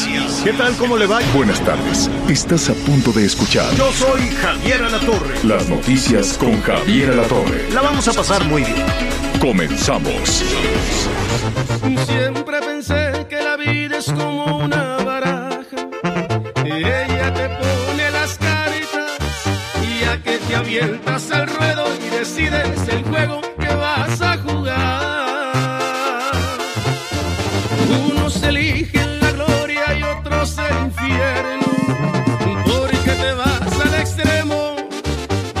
Noticias. ¿Qué tal? ¿Cómo le va? Buenas tardes. Estás a punto de escuchar Yo soy Javier Alatorre. las noticias con Javier Alatorre. La vamos a pasar muy bien. Comenzamos. Siempre pensé que la vida es como una baraja. Ella te pone las caritas y a que te avientas al ruedo y decides el juego que vas a jugar. Unos eligen la gloria y otros el infierno. Porque te vas al extremo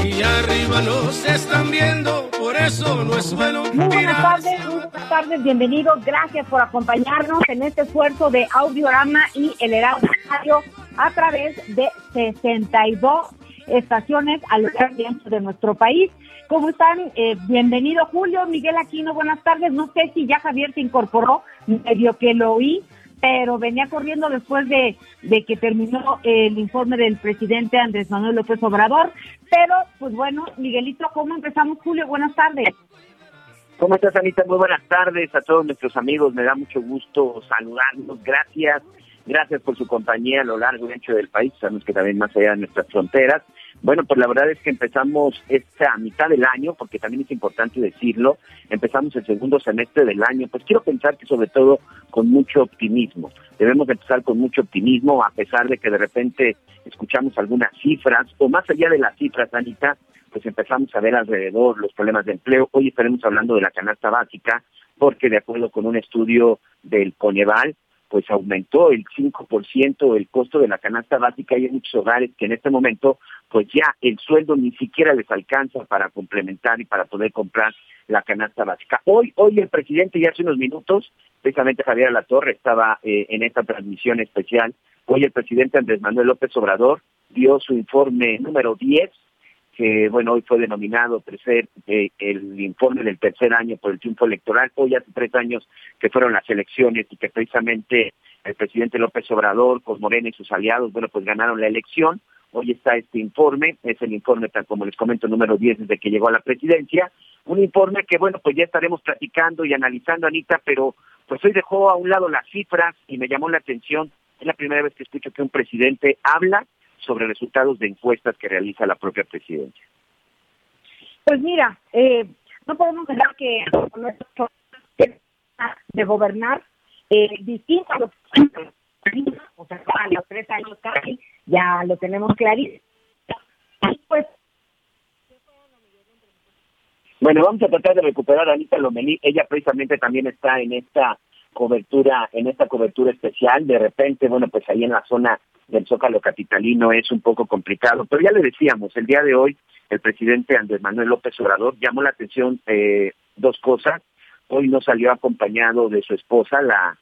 y arriba nos están viendo. Por eso no es bueno Muy buenas tardes, muy buenas tardes, bienvenidos, gracias por acompañarnos en este esfuerzo de Audiorama y el Heraldo Radio a través de 62 estaciones a lo largo ancho de nuestro país. ¿Cómo están? Eh, bienvenido Julio, Miguel Aquino, buenas tardes. No sé si ya Javier se incorporó, medio que lo oí, pero venía corriendo después de, de que terminó el informe del presidente Andrés Manuel López Obrador. Pero, pues bueno, Miguelito, ¿cómo empezamos, Julio? Buenas tardes. ¿Cómo estás, Anita? Muy buenas tardes a todos nuestros amigos. Me da mucho gusto saludarlos. Gracias. Gracias por su compañía a lo largo y ancho del país. Sabemos que también más allá de nuestras fronteras. Bueno, pues la verdad es que empezamos esta mitad del año, porque también es importante decirlo, empezamos el segundo semestre del año, pues quiero pensar que sobre todo con mucho optimismo. Debemos empezar con mucho optimismo, a pesar de que de repente escuchamos algunas cifras, o más allá de las cifras, Anita, pues empezamos a ver alrededor los problemas de empleo. Hoy estaremos hablando de la canasta básica, porque de acuerdo con un estudio del Coneval, pues aumentó el 5% el costo de la canasta básica y hay muchos hogares que en este momento pues ya el sueldo ni siquiera les alcanza para complementar y para poder comprar la canasta básica. Hoy, hoy el presidente ya hace unos minutos, precisamente Javier Alatorre estaba eh, en esta transmisión especial, hoy el presidente Andrés Manuel López Obrador dio su informe número 10 que bueno, hoy fue denominado tercer, eh, el informe del tercer año por el triunfo electoral. Hoy hace tres años que fueron las elecciones y que precisamente el presidente López Obrador, con Morena y sus aliados, bueno, pues ganaron la elección. Hoy está este informe, es el informe, tal como les comento, número 10 desde que llegó a la presidencia. Un informe que, bueno, pues ya estaremos platicando y analizando, Anita, pero pues hoy dejó a un lado las cifras y me llamó la atención. Es la primera vez que escucho que un presidente habla sobre resultados de encuestas que realiza la propia presidencia. Pues mira, eh, no podemos dejar que nuestro de gobernar eh, distinto a los o sea, a los tres años casi ya lo tenemos clarísimo. Pues Bueno, vamos a tratar de recuperar a Anita Lomelí. Ella precisamente también está en esta cobertura, en esta cobertura especial. De repente, bueno, pues ahí en la zona del Zócalo Capitalino es un poco complicado. Pero ya le decíamos, el día de hoy el presidente Andrés Manuel López Obrador llamó la atención eh, dos cosas. Hoy no salió acompañado de su esposa, la,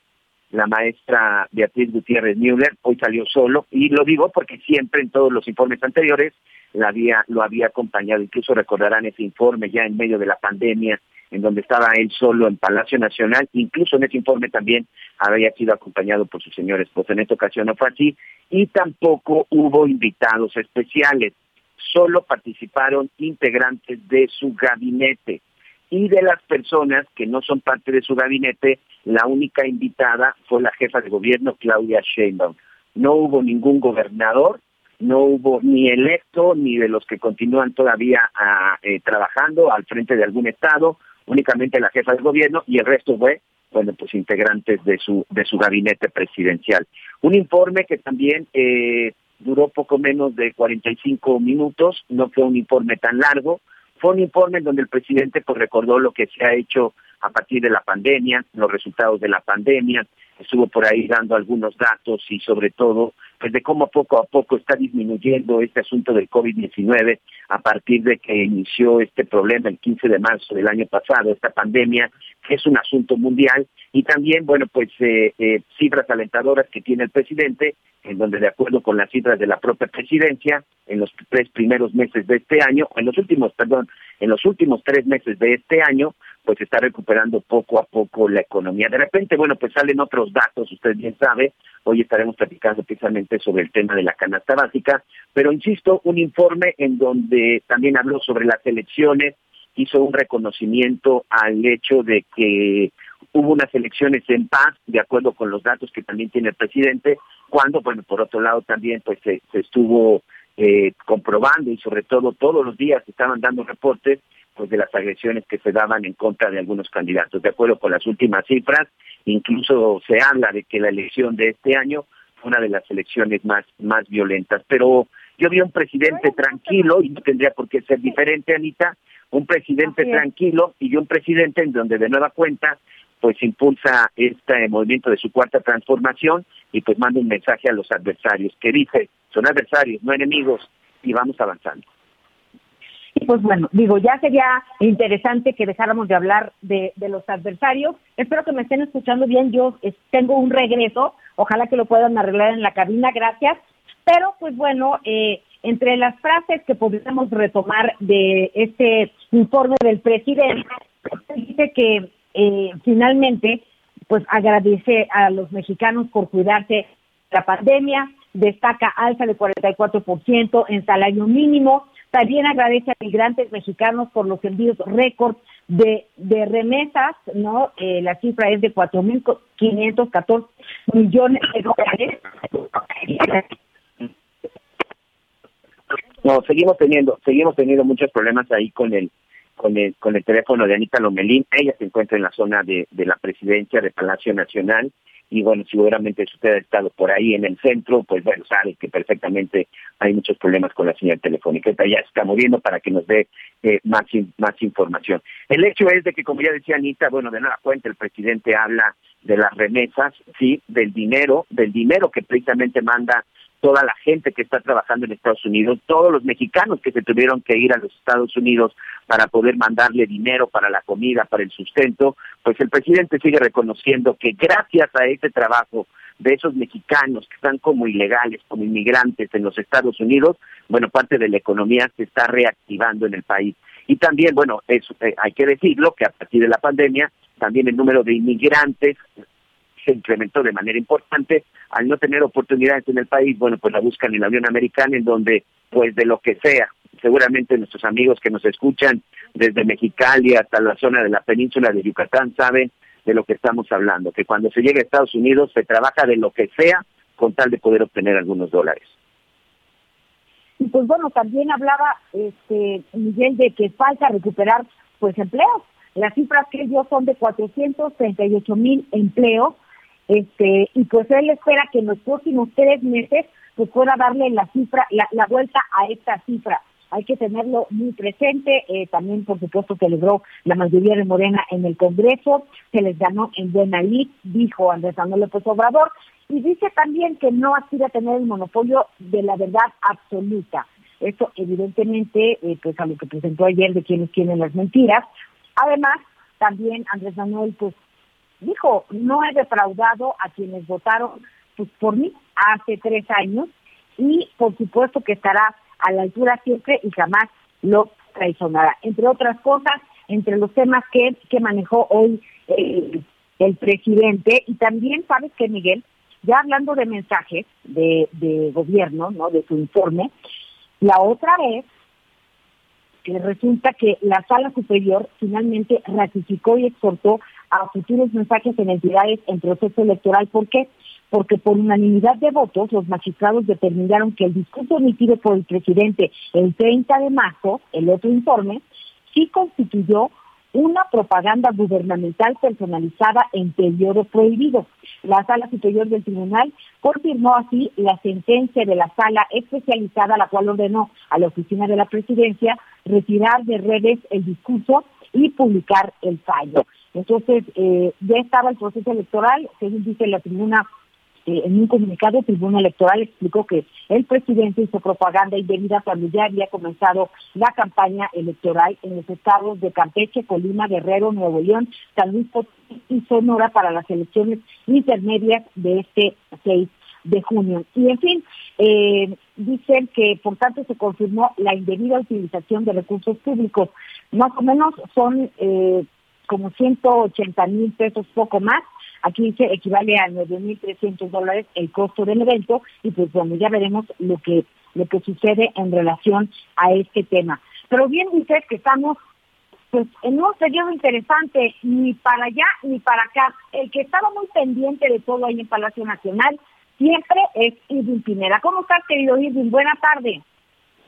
la maestra Beatriz Gutiérrez Müller, hoy salió solo, y lo digo porque siempre en todos los informes anteriores la había, lo había acompañado, incluso recordarán ese informe ya en medio de la pandemia, en donde estaba él solo en Palacio Nacional, incluso en ese informe también había sido acompañado por su señor esposa. En esta ocasión no fue así, y tampoco hubo invitados especiales, solo participaron integrantes de su gabinete y de las personas que no son parte de su gabinete, la única invitada fue la jefa de gobierno, Claudia Sheinbaum. No hubo ningún gobernador, no hubo ni electo, ni de los que continúan todavía ah, eh, trabajando al frente de algún estado, únicamente la jefa de gobierno y el resto fue, bueno, pues integrantes de su, de su gabinete presidencial. Un informe que también eh, duró poco menos de 45 minutos, no fue un informe tan largo, fue un informe donde el presidente pues recordó lo que se ha hecho a partir de la pandemia, los resultados de la pandemia, estuvo por ahí dando algunos datos y sobre todo pues de cómo poco a poco está disminuyendo este asunto del COVID-19 a partir de que inició este problema el 15 de marzo del año pasado, esta pandemia, que es un asunto mundial, y también, bueno, pues eh, eh, cifras alentadoras que tiene el presidente, en donde de acuerdo con las cifras de la propia presidencia, en los tres primeros meses de este año, en los últimos, perdón, en los últimos tres meses de este año, pues está recuperando poco a poco la economía. De repente, bueno, pues salen otros datos, usted bien sabe, hoy estaremos platicando precisamente sobre el tema de la canasta básica, pero insisto, un informe en donde también habló sobre las elecciones, hizo un reconocimiento al hecho de que hubo unas elecciones en paz, de acuerdo con los datos que también tiene el presidente, cuando, bueno, por otro lado también pues se, estuvo eh, comprobando y sobre todo todos los días estaban dando reportes pues de las agresiones que se daban en contra de algunos candidatos. De acuerdo con las últimas cifras, incluso se habla de que la elección de este año fue una de las elecciones más, más violentas. Pero yo vi un presidente tranquilo y no tendría por qué ser diferente, Anita, un presidente tranquilo y un presidente en donde de nueva cuenta pues impulsa este movimiento de su cuarta transformación y pues manda un mensaje a los adversarios que dice, son adversarios, no enemigos, y vamos avanzando. Pues bueno, digo, ya sería interesante que dejáramos de hablar de, de los adversarios. Espero que me estén escuchando bien. Yo tengo un regreso. Ojalá que lo puedan arreglar en la cabina. Gracias. Pero pues bueno, eh, entre las frases que podríamos retomar de este informe del presidente, dice que eh, finalmente pues agradece a los mexicanos por cuidarse de la pandemia, destaca alza de 44% en salario mínimo, también agradece a migrantes mexicanos por los envíos récord de, de remesas, ¿no? Eh, la cifra es de 4.514 millones de dólares. No, seguimos teniendo, seguimos teniendo muchos problemas ahí con el con el, con el teléfono de Anita Lomelín. Ella se encuentra en la zona de, de la presidencia de Palacio Nacional y bueno, seguramente si usted ha estado por ahí en el centro, pues bueno, sabe que perfectamente hay muchos problemas con la señal telefónica. ya está moviendo para que nos dé eh, más, más información. El hecho es de que, como ya decía Anita, bueno, de nueva cuenta el presidente habla de las remesas, sí, del dinero, del dinero que precisamente manda toda la gente que está trabajando en Estados Unidos, todos los mexicanos que se tuvieron que ir a los Estados Unidos para poder mandarle dinero para la comida, para el sustento, pues el presidente sigue reconociendo que gracias a ese trabajo de esos mexicanos que están como ilegales, como inmigrantes en los Estados Unidos, bueno, parte de la economía se está reactivando en el país. Y también, bueno, eh, hay que decirlo que a partir de la pandemia, también el número de inmigrantes se incrementó de manera importante. Al no tener oportunidades en el país, bueno, pues la buscan en la Unión Americana, en donde, pues de lo que sea, seguramente nuestros amigos que nos escuchan desde Mexicali hasta la zona de la península de Yucatán saben de lo que estamos hablando, que cuando se llega a Estados Unidos se trabaja de lo que sea con tal de poder obtener algunos dólares. Y pues bueno, también hablaba este Miguel de que falta recuperar pues empleos. Las cifras que dio son de 438 mil empleos este, y pues él espera que en los próximos tres meses pues pueda darle la cifra, la, vuelta a esta cifra. Hay que tenerlo muy presente. Eh, también, por supuesto, celebró la mayoría de Morena en el Congreso. Se les ganó en buena lid, dijo Andrés Manuel López Obrador. Y dice también que no aspira a tener el monopolio de la verdad absoluta. Esto, evidentemente, eh, pues a lo que presentó ayer de quienes tienen las mentiras. Además, también Andrés Manuel, pues dijo, no he defraudado a quienes votaron pues, por mí hace tres años y por supuesto que estará a la altura siempre y jamás lo traicionará. Entre otras cosas, entre los temas que, que manejó hoy eh, el presidente y también, ¿sabes qué, Miguel? Ya hablando de mensajes de, de gobierno, ¿no? De su informe, la otra vez que resulta que la sala superior finalmente ratificó y exhortó a futuros mensajes en entidades en proceso electoral. ¿Por qué? Porque por unanimidad de votos los magistrados determinaron que el discurso emitido por el presidente el 30 de marzo, el otro informe, sí constituyó una propaganda gubernamental personalizada en periodo prohibido. La Sala Superior del Tribunal confirmó así la sentencia de la Sala Especializada, la cual ordenó a la Oficina de la Presidencia retirar de redes el discurso y publicar el fallo. Entonces, eh, ya estaba el proceso electoral, según dice la tribuna eh, en un comunicado, Tribuna Electoral explicó que el presidente hizo propaganda indebida cuando ya había comenzado la campaña electoral en los estados de Campeche, Colima, Guerrero, Nuevo León, San Luis Potosí y Sonora para las elecciones intermedias de este 6 de junio. Y en fin, eh, dicen que por tanto se confirmó la indebida utilización de recursos públicos. Más o menos son eh, como 180 mil pesos, poco más, Aquí dice equivale a 9.300 dólares el costo del evento y pues bueno, ya veremos lo que, lo que sucede en relación a este tema. Pero bien dices que estamos pues en un periodo interesante, ni para allá ni para acá. El que estaba muy pendiente de todo ahí en Palacio Nacional siempre es Irving Pineda. ¿Cómo estás, querido Irving? Buenas tardes.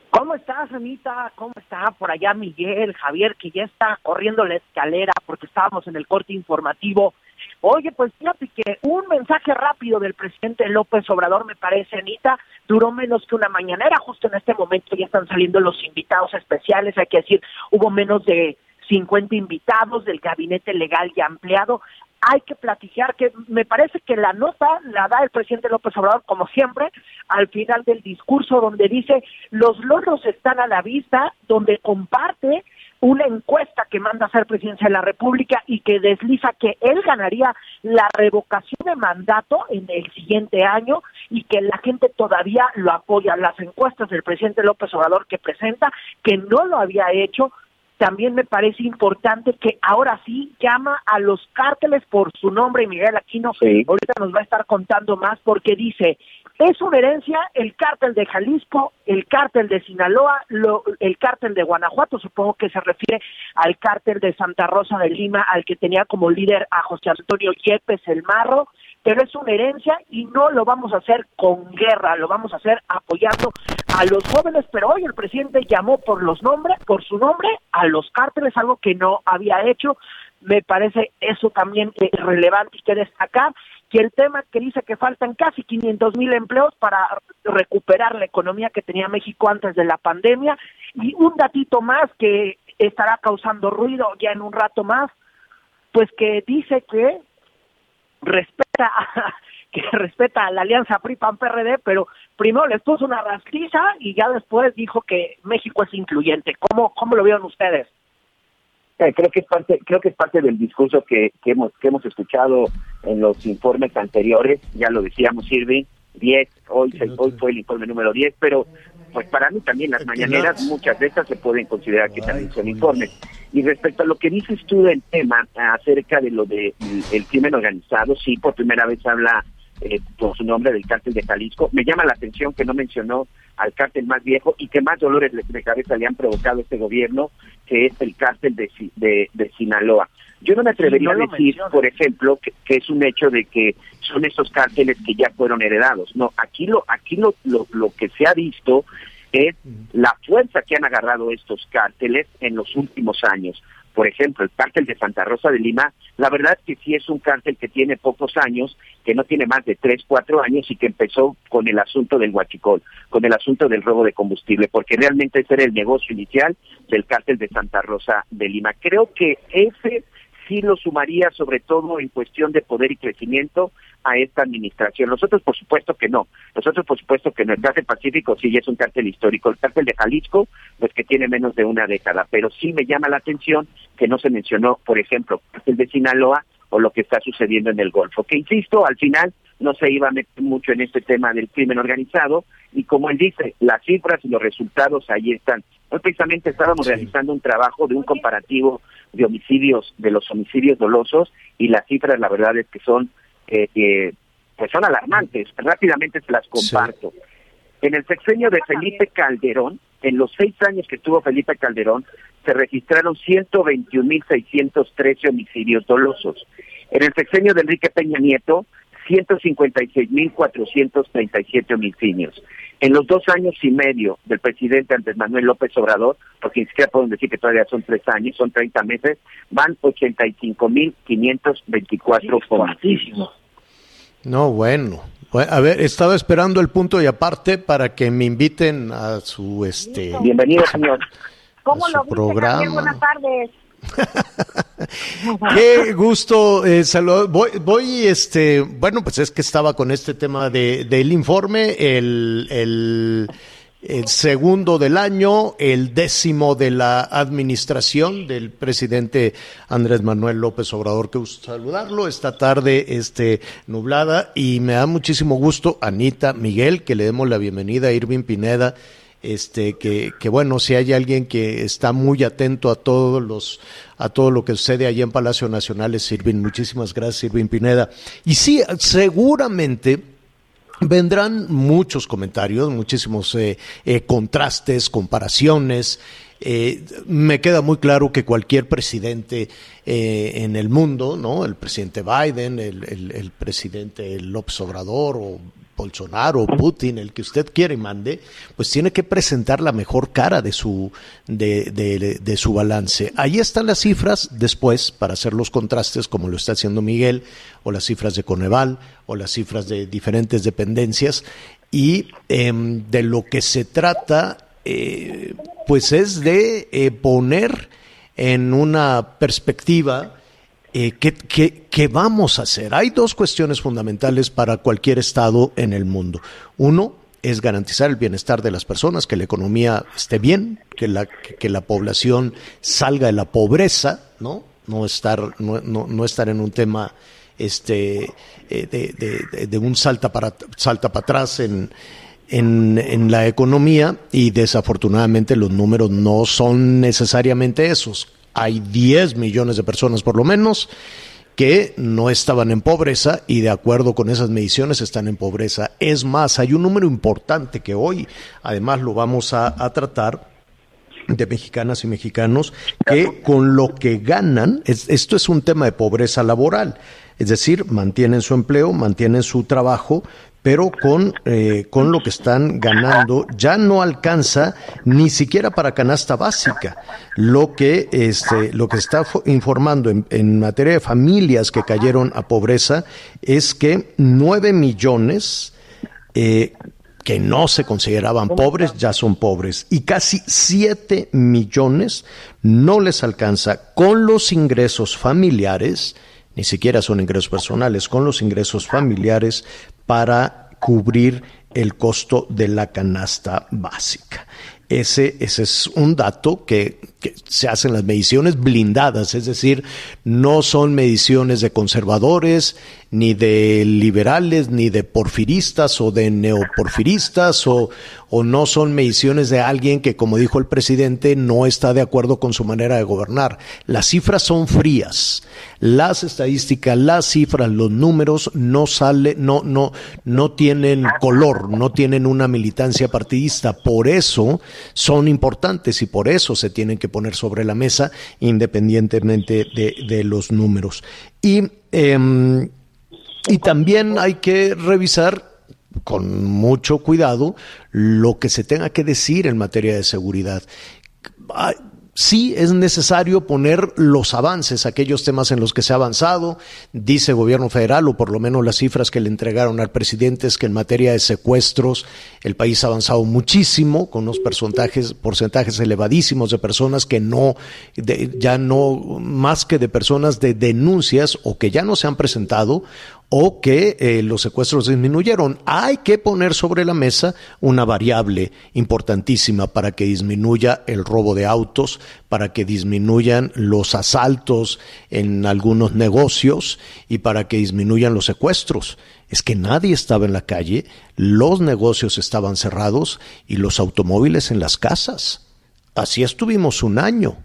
¿Cómo estás, Anita? ¿Cómo está por allá Miguel, Javier, que ya está corriendo la escalera porque estábamos en el corte informativo Oye, pues fíjate que un mensaje rápido del presidente López Obrador, me parece, Anita, duró menos que una mañanera. Justo en este momento ya están saliendo los invitados especiales. Hay que decir, hubo menos de 50 invitados del gabinete legal y ampliado. Hay que platicar que me parece que la nota la da el presidente López Obrador, como siempre, al final del discurso, donde dice los logros están a la vista, donde comparte una encuesta que manda a hacer presidencia de la República y que desliza que él ganaría la revocación de mandato en el siguiente año y que la gente todavía lo apoya. Las encuestas del presidente López Obrador que presenta, que no lo había hecho, también me parece importante que ahora sí llama a los cárteles por su nombre, Miguel Aquino. Ahorita nos va a estar contando más porque dice, es una herencia el cártel de Jalisco, el cártel de Sinaloa, el cártel de Guanajuato, supongo que se refiere al cártel de Santa Rosa de Lima, al que tenía como líder a José Antonio Yepes el Marro, pero es una herencia y no lo vamos a hacer con guerra, lo vamos a hacer apoyando a los jóvenes, pero hoy el presidente llamó por los nombres, por su nombre, a los cárteles, algo que no había hecho, me parece eso también relevante y que destacar y el tema que dice que faltan casi 500 mil empleos para recuperar la economía que tenía México antes de la pandemia. Y un datito más que estará causando ruido ya en un rato más, pues que dice que respeta a, que respeta a la alianza PRI-PAN-PRD, pero primero les puso una rastiza y ya después dijo que México es incluyente. ¿Cómo, cómo lo vieron ustedes? Eh, creo que es parte creo que es parte del discurso que, que hemos que hemos escuchado en los informes anteriores. Ya lo decíamos Sirvi 10 hoy hoy fue el informe número 10 pero pues para mí también las mañaneras muchas de estas se pueden considerar que también son informes y respecto a lo que dices tú del tema acerca de lo de el crimen organizado sí por primera vez habla eh, por su nombre del cártel de Jalisco. Me llama la atención que no mencionó al cártel más viejo y que más dolores de cabeza le han provocado este gobierno, que es el cártel de, de, Sinaloa. Yo no me atrevería a decir, por ejemplo, que, es un hecho de que son esos cárteles que ya fueron heredados. No, aquí lo, aquí lo, lo, lo que se ha visto es la fuerza que han agarrado estos cárteles en los últimos años por ejemplo, el cártel de Santa Rosa de Lima, la verdad que sí es un cártel que tiene pocos años, que no tiene más de tres, cuatro años y que empezó con el asunto del huachicol, con el asunto del robo de combustible, porque realmente ese era el negocio inicial del cártel de Santa Rosa de Lima. Creo que ese sí lo sumaría sobre todo en cuestión de poder y crecimiento a esta administración. Nosotros, por supuesto que no. Nosotros, por supuesto que no. El cártel Pacífico sí es un cártel histórico. El cártel de Jalisco, pues que tiene menos de una década. Pero sí me llama la atención que no se mencionó, por ejemplo, el de Sinaloa o lo que está sucediendo en el Golfo. Que insisto, al final no se iba a meter mucho en este tema del crimen organizado y como él dice, las cifras y los resultados ahí están. Hoy precisamente estábamos realizando un trabajo de un comparativo de homicidios, de los homicidios dolosos y las cifras la verdad es que son eh, pues son alarmantes. Rápidamente se las comparto. En el sexenio de Felipe Calderón, en los seis años que estuvo Felipe Calderón, se registraron 121.613 homicidios dolosos. En el sexenio de Enrique Peña Nieto, 156.437 homicidios. En los dos años y medio del presidente Andrés Manuel López Obrador, porque ni siquiera pueden decir que todavía son tres años, son 30 meses, van 85.524 homicidios. No, bueno. A ver, estaba esperando el punto y aparte para que me inviten a su este. Bienvenido, señor. ¿Cómo lo viste, programa. Buenas tardes. Qué gusto eh, Voy, voy, este, bueno, pues es que estaba con este tema de, del informe, el, el, el, segundo del año, el décimo de la administración del presidente Andrés Manuel López Obrador. Qué gusto saludarlo. Esta tarde, este, nublada y me da muchísimo gusto, Anita Miguel, que le demos la bienvenida a Irving Pineda este que, que, bueno si hay alguien que está muy atento a todos los a todo lo que sucede allí en Palacio Nacional es Irving muchísimas gracias Irving Pineda y sí seguramente vendrán muchos comentarios muchísimos eh, eh, contrastes comparaciones eh, me queda muy claro que cualquier presidente eh, en el mundo, ¿no? El presidente Biden, el, el, el presidente López Obrador o Bolsonaro, Putin, el que usted quiere y mande, pues tiene que presentar la mejor cara de su, de, de, su balance. Ahí están las cifras después para hacer los contrastes, como lo está haciendo Miguel, o las cifras de Coneval, o las cifras de diferentes dependencias. Y eh, de lo que se trata, eh, pues es de eh, poner en una perspectiva eh, ¿qué, vamos a hacer? Hay dos cuestiones fundamentales para cualquier Estado en el mundo. Uno es garantizar el bienestar de las personas, que la economía esté bien, que la, que, la población salga de la pobreza, ¿no? No estar, no, no, estar en un tema este, eh, de, de, un salta para, salta para atrás en, en, en, la economía y desafortunadamente los números no son necesariamente esos hay 10 millones de personas por lo menos que no estaban en pobreza y de acuerdo con esas mediciones están en pobreza. Es más, hay un número importante que hoy además lo vamos a, tratar de mexicanas y mexicanos que con lo que ganan, esto es un tema de pobreza laboral, es decir, mantienen su empleo, mantienen su trabajo, pero con, eh, con lo que están ganando ya no alcanza ni siquiera para canasta básica. Lo que, este, lo que está informando en, en materia de familias que cayeron a pobreza es que nueve millones eh, que no se consideraban pobres ya son pobres y casi siete millones no les alcanza con los ingresos familiares ni siquiera son ingresos personales, con los ingresos familiares para cubrir el costo de la canasta básica. Ese, ese es un dato que, que, se hacen las mediciones blindadas, es decir, no son mediciones de conservadores, ni de liberales, ni de porfiristas o de neoporfiristas, o, o no son mediciones de alguien que, como dijo el presidente, no está de acuerdo con su manera de gobernar. Las cifras son frías las estadísticas, las cifras, los números no sale, no, no, no tienen color, no tienen una militancia partidista. Por eso son importantes y por eso se tienen que poner sobre la mesa independientemente de, los números. Y, eh, y también hay que revisar con mucho cuidado lo que se tenga que decir en materia de seguridad. Sí es necesario poner los avances, aquellos temas en los que se ha avanzado, dice el gobierno federal, o por lo menos las cifras que le entregaron al presidente, es que en materia de secuestros el país ha avanzado muchísimo, con unos porcentajes, elevadísimos de personas que no, ya no, más que de personas de denuncias o que ya no se han presentado o que eh, los secuestros disminuyeron. Hay que poner sobre la mesa una variable importantísima para que disminuya el robo de autos, para que disminuyan los asaltos en algunos negocios y para que disminuyan los secuestros. Es que nadie estaba en la calle, los negocios estaban cerrados y los automóviles en las casas. Así estuvimos un año.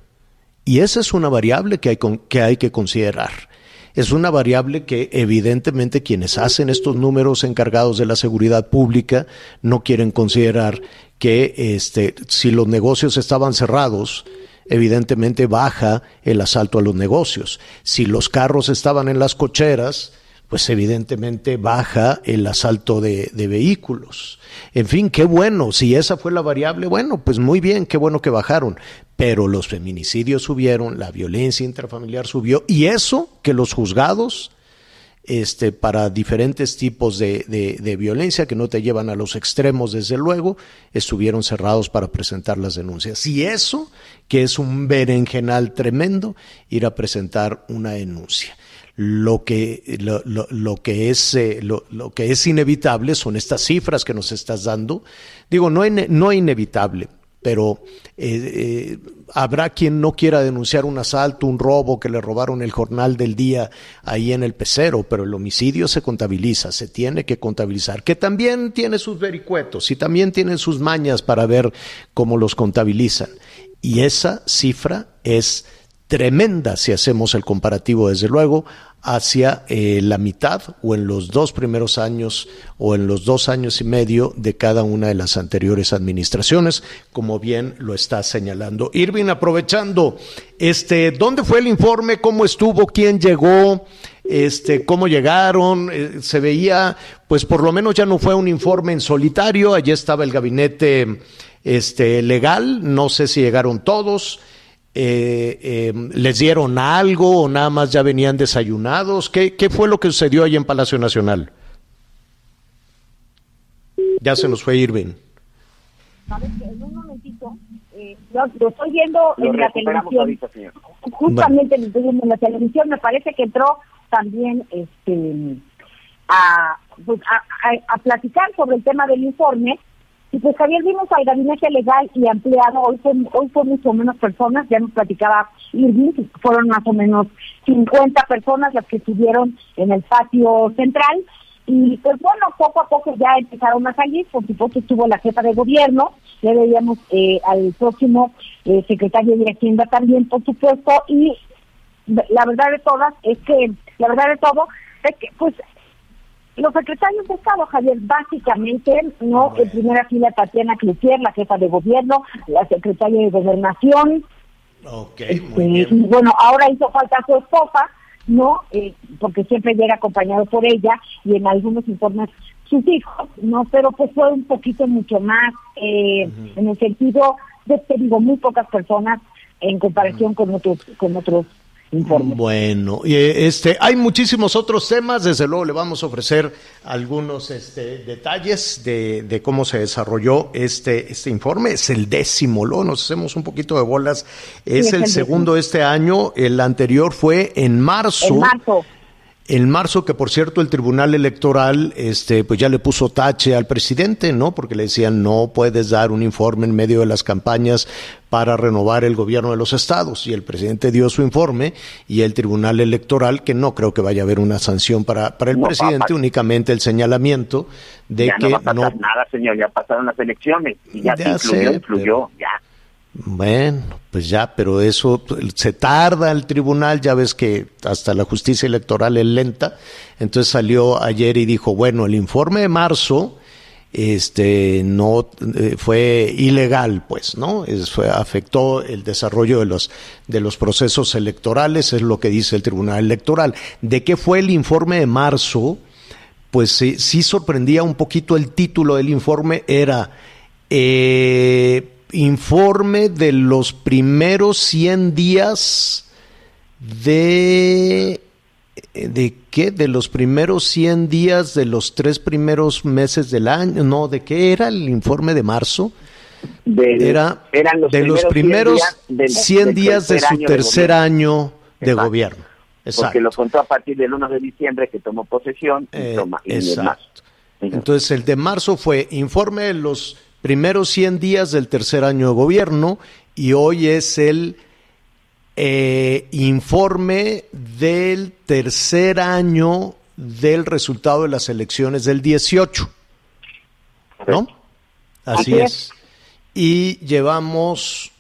Y esa es una variable que hay, que, hay que considerar es una variable que evidentemente quienes hacen estos números encargados de la seguridad pública no quieren considerar que este, si los negocios estaban cerrados, evidentemente baja el asalto a los negocios. Si los carros estaban en las cocheras, pues evidentemente baja el asalto de, de, vehículos. En fin, qué bueno, si esa fue la variable, bueno, pues muy bien, qué bueno que bajaron, pero los feminicidios subieron, la violencia intrafamiliar subió, y eso que los juzgados este, para diferentes tipos de, de, violencia que no te llevan a los extremos, desde luego, estuvieron cerrados para presentar las denuncias. Y eso, que es un berenjenal tremendo, ir a presentar una denuncia. Lo que, lo, lo, que es, eh, lo, que es inevitable son estas cifras que nos estás dando. Digo, no, no inevitable, pero eh, eh, habrá quien no quiera denunciar un asalto, un robo, que le robaron el jornal del día ahí en el pecero, pero el homicidio se contabiliza, se tiene que contabilizar, que también tiene sus vericuetos y también tiene sus mañas para ver cómo los contabilizan. Y esa cifra es tremenda si hacemos el comparativo, desde luego, hacia eh, la mitad o en los dos primeros años o en los dos años y medio de cada una de las anteriores administraciones, como bien lo está señalando. Irving, aprovechando, este, ¿dónde fue el informe? ¿Cómo estuvo? ¿Quién llegó? Este, cómo llegaron, eh, se veía, pues por lo menos ya no fue un informe en solitario, allí estaba el gabinete este, legal, no sé si llegaron todos, eh, eh, les dieron algo o nada más ya venían desayunados? ¿Qué, ¿Qué fue lo que sucedió ahí en Palacio Nacional? Ya se nos fue Irving. En un momentito, eh, lo, estoy viendo en la televisión. Justamente lo estoy viendo en la televisión. Me parece que entró también este a, pues, a, a platicar sobre el tema del informe y pues Javier, vimos al gabinete legal y ampliado, hoy fue, hoy fue mucho menos personas, ya nos platicaba Irving, fueron más o menos 50 personas las que estuvieron en el patio central, y pues bueno, poco a poco ya empezaron a salir, por supuesto estuvo la jefa de gobierno, ya veíamos eh, al próximo eh, secretario de Hacienda también, por supuesto, y la verdad de todas es que, la verdad de todo, es que pues los secretarios de Estado, Javier, básicamente, no, en primera fila Tatiana Cloutier, la jefa de gobierno, la secretaria de Gobernación. Ok, este, muy bien. Y bueno, ahora hizo falta su esposa, ¿no? Eh, porque siempre llega acompañado por ella y en algunos informes sus hijos, ¿no? Pero pues fue un poquito mucho más, eh, en el sentido de, te digo, muy pocas personas en comparación con otros, con otros bueno, este, hay muchísimos otros temas, desde luego le vamos a ofrecer algunos este, detalles de, cómo se desarrolló este, este informe. Es el décimo, lo nos hacemos un poquito de bolas. Es, el, segundo este año, el anterior fue en marzo. En marzo. En marzo, que por cierto el Tribunal Electoral este, pues ya le puso tache al presidente, ¿no? Porque le decían no puedes dar un informe en medio de las campañas para renovar el gobierno de los estados. Y el presidente dio su informe y el Tribunal Electoral, que no creo que vaya a haber una sanción para, para el presidente, únicamente el señalamiento de que no va a pasar nada, señor, ya pasaron las elecciones y ya, se influyó, ya. Bueno, pues ya, pero eso se tarda el tribunal, ya ves que hasta la justicia electoral es lenta. Entonces salió ayer y dijo, bueno, el informe de marzo este no eh, fue ilegal, pues, ¿no? fue, afectó el desarrollo de los de los procesos electorales, es lo que dice el Tribunal Electoral. ¿De qué fue el informe de marzo? Pues sí, sí sorprendía un poquito el título del informe era eh, informe de los primeros 100 días de... ¿De qué? De los primeros 100 días de los tres primeros meses del año. No, ¿de qué era el informe de marzo? era los de los primeros 100 días, de su tercer año de gobierno. Exacto. Porque lo contó a partir del 1 de diciembre que tomó posesión y, eh, toma, exacto. Entonces el de marzo fue informe de los primeros 100 días del tercer año de gobierno y hoy es el eh, informe del tercer año del resultado de las elecciones del 18. ¿No? Así es. Y llevamos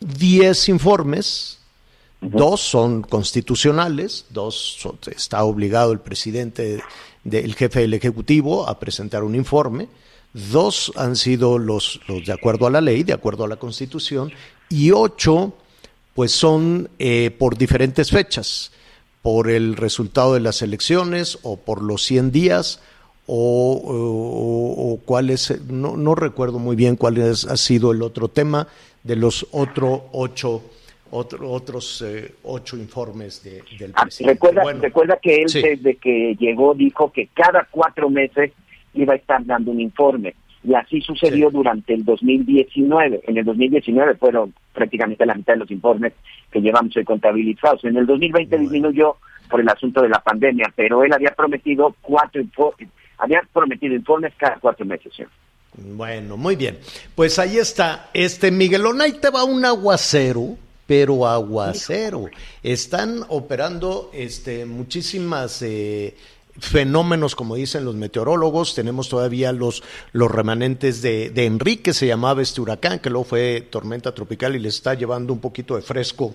10 informes, dos son constitucionales, dos está obligado el presidente, del jefe del Ejecutivo a presentar un informe, Dos han sido los, los de acuerdo a la ley, de acuerdo a la Constitución, y ocho pues son eh, por diferentes fechas, por el resultado de las elecciones o por los 100 días o, o, cuál es, no, no, recuerdo muy bien cuál es, ha sido el otro tema de los otros ocho, otro, otros eh, ocho informes de, del Ah, presidente. recuerda, Bueno, recuerda que él sí. desde que llegó dijo que cada cuatro meses iba a estar dando un informe. Y así sucedió Sí. durante el 2019. En el 2019 fueron prácticamente la mitad de los informes que llevamos contabilizados. En el 2020 Bueno. disminuyó por el asunto de la pandemia, pero él había prometido cuatro había prometido informes cada cuatro meses. señor. Bueno, muy bien. Pues ahí está. Este Miguelón, ahí te va un aguacero, pero aguacero. Están operando este, muchísimas eh, fenómenos, como dicen los meteorólogos. Tenemos todavía los, los remanentes de, de Enrique, se llamaba este huracán, que luego fue tormenta tropical y le está llevando un poquito de fresco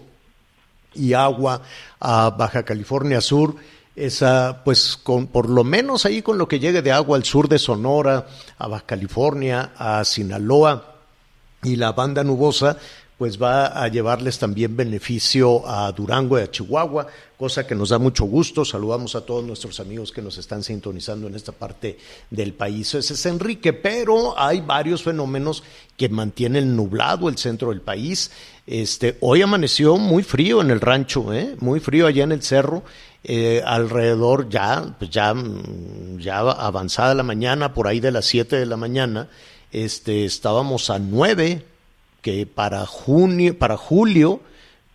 y agua a Baja California Sur. Esa, pues, con, por lo menos ahí con lo que llegue de agua al sur de Sonora, a Baja California, a Sinaloa y la banda nubosa, pues va a llevarles también beneficio a Durango y a Chihuahua, cosa que nos da mucho gusto. Saludamos a todos nuestros amigos que nos están sintonizando en esta parte del país. Ese es Enrique, pero hay varios fenómenos que mantienen nublado el centro del país. Este, hoy amaneció muy frío en el rancho, ¿eh? muy frío allá en el cerro. Eh, alrededor ya, pues ya, mm, ya avanzada la mañana, por ahí de las 7 de la mañana, este, estábamos a 9, que para junio, para julio,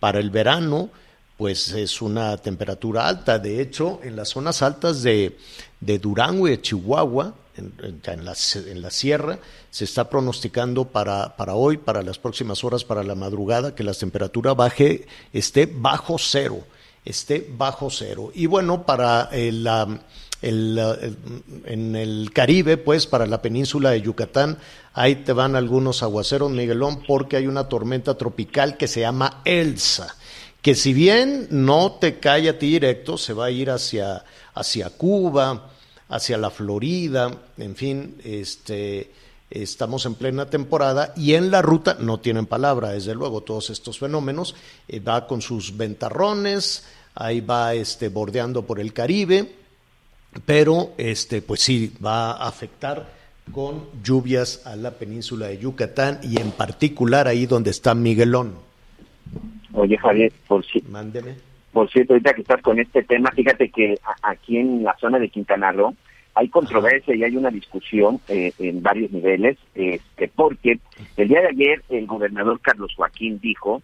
para el verano, pues es una temperatura alta. De hecho, en las zonas altas de, de Durango y de Chihuahua, en, la, en la sierra, se está pronosticando para, para hoy, para las próximas horas, para la madrugada, que la temperatura baje, esté bajo cero, esté bajo cero. Y bueno, para la- el, el- en el Caribe, pues para la península de Yucatán, ahí te van algunos aguaceros, Miguelón, porque hay una tormenta tropical que se llama Elsa, que si bien no te cae a ti directo, se va a ir hacia, hacia Cuba, hacia la Florida, en fin, este estamos en plena temporada y en la ruta no tienen palabra, desde luego, todos estos fenómenos, eh, va con sus ventarrones, ahí va este bordeando por el Caribe, pero este pues sí va a afectar con lluvias a la península de Yucatán y en particular ahí donde está Miguelón. Oye, Javier, por si, Mándeme. Por cierto, ahorita que estás con este tema, fíjate que aquí en la zona de Quintana Roo hay controversia y hay una discusión eh, en varios niveles, este, porque el día de ayer el gobernador Carlos Joaquín dijo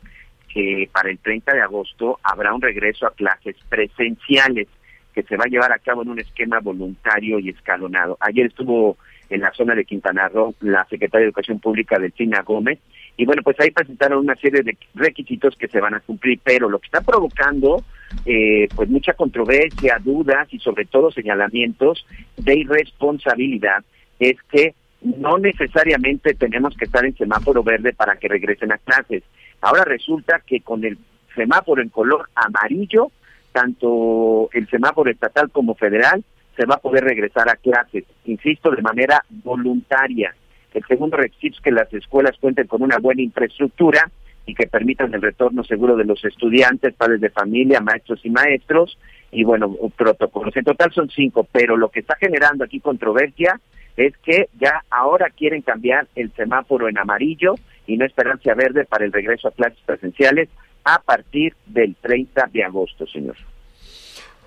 que para el 30 de agosto habrá un regreso a clases presenciales que se va a llevar a cabo en un esquema voluntario y escalonado. Ayer estuvo en la zona de Quintana Roo la secretaria de Educación Pública, Delfina Gómez, y bueno, pues ahí presentaron una serie de requisitos que se van a cumplir, pero lo que está provocando eh, pues mucha controversia, dudas y sobre todo señalamientos de irresponsabilidad es que no necesariamente tenemos que estar en semáforo verde para que regresen a clases. Ahora resulta que con el semáforo en color amarillo, tanto el semáforo estatal como federal, se va a poder regresar a clases, insisto, de manera voluntaria. El segundo requisito es que las escuelas cuenten con una buena infraestructura y que permitan el retorno seguro de los estudiantes, padres de familia, maestros y maestros, y bueno, protocolos. En total son cinco, pero lo que está generando aquí controversia es que ya ahora quieren cambiar el semáforo en amarillo y no esperanza verde para el regreso a clases presenciales a partir del 30 de agosto, señor.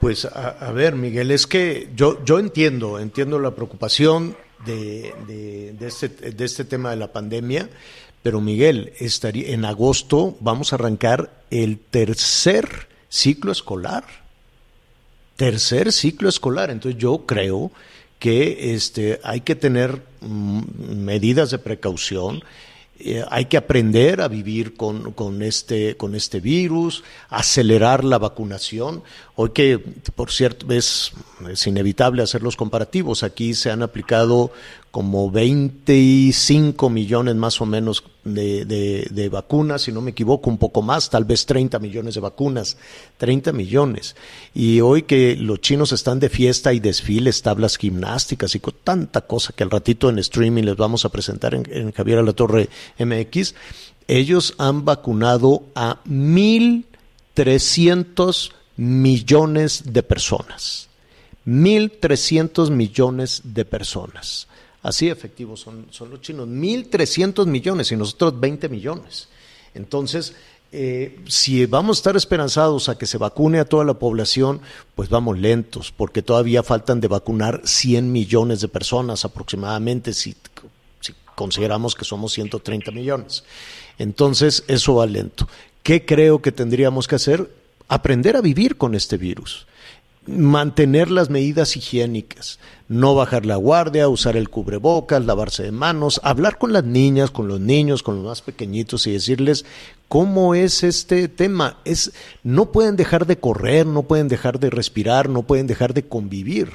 Pues a, a ver, Miguel, es que yo, yo entiendo, entiendo la preocupación de, de, de este, de este tema de la pandemia, pero Miguel, estaría, en agosto vamos a arrancar el tercer ciclo escolar. Tercer ciclo escolar. Entonces yo creo que este, hay que tener mm, medidas de precaución. Eh, hay que aprender a vivir con, con, este, con este virus, acelerar la vacunación. Hoy que, por cierto, es, es inevitable hacer los comparativos. Aquí se han aplicado como 25 millones más o menos de, vacunas, si no me equivoco, un poco más, tal vez 30 millones de vacunas, 30 millones. Y hoy que los chinos están de fiesta y desfiles, tablas gimnásticas y con tanta cosa que al ratito en streaming les vamos a presentar en, en Javier a la Torre MX, ellos han vacunado a 1.300 millones de personas. 1.300 millones de personas. Así efectivos son, los chinos. 1.300 millones y nosotros 20 millones. Entonces, eh, si vamos a estar esperanzados a que se vacune a toda la población, pues vamos lentos, porque todavía faltan de vacunar 100 millones de personas aproximadamente, si, si consideramos que somos 130 millones. Entonces, eso va lento. ¿Qué creo que tendríamos que hacer? Aprender a vivir con este virus mantener las medidas higiénicas, no bajar la guardia, usar el cubrebocas, lavarse de manos, hablar con las niñas, con los niños, con los más pequeñitos y decirles cómo es este tema. Es no pueden dejar de correr, no pueden dejar de respirar, no pueden dejar de convivir.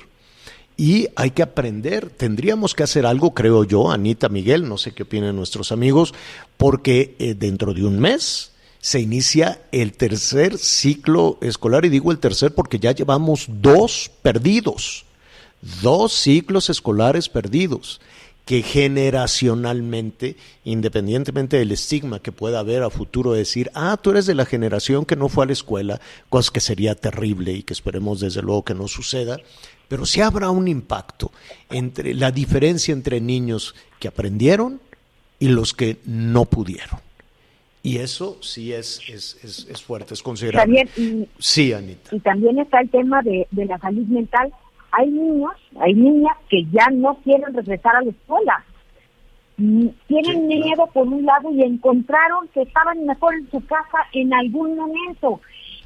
Y hay que aprender, tendríamos que hacer algo, creo yo, Anita, Miguel, no sé qué opinan nuestros amigos, porque eh, dentro de un mes se inicia el tercer ciclo escolar, y digo el tercer porque ya llevamos dos perdidos, dos ciclos escolares perdidos, que generacionalmente, independientemente del estigma que pueda haber a futuro, decir, ah, tú eres de la generación que no fue a la escuela, cosa que sería terrible y que esperemos desde luego que no suceda, pero sí habrá un impacto entre la diferencia entre niños que aprendieron y los que no pudieron. Y eso sí es, es, es, fuerte, es considerable. y, sí, Anita. Y también está el tema de, de la salud mental. Hay niños, hay niñas que ya no quieren regresar a la escuela. Mm, tienen miedo por un lado y encontraron que estaban mejor en su casa en algún momento.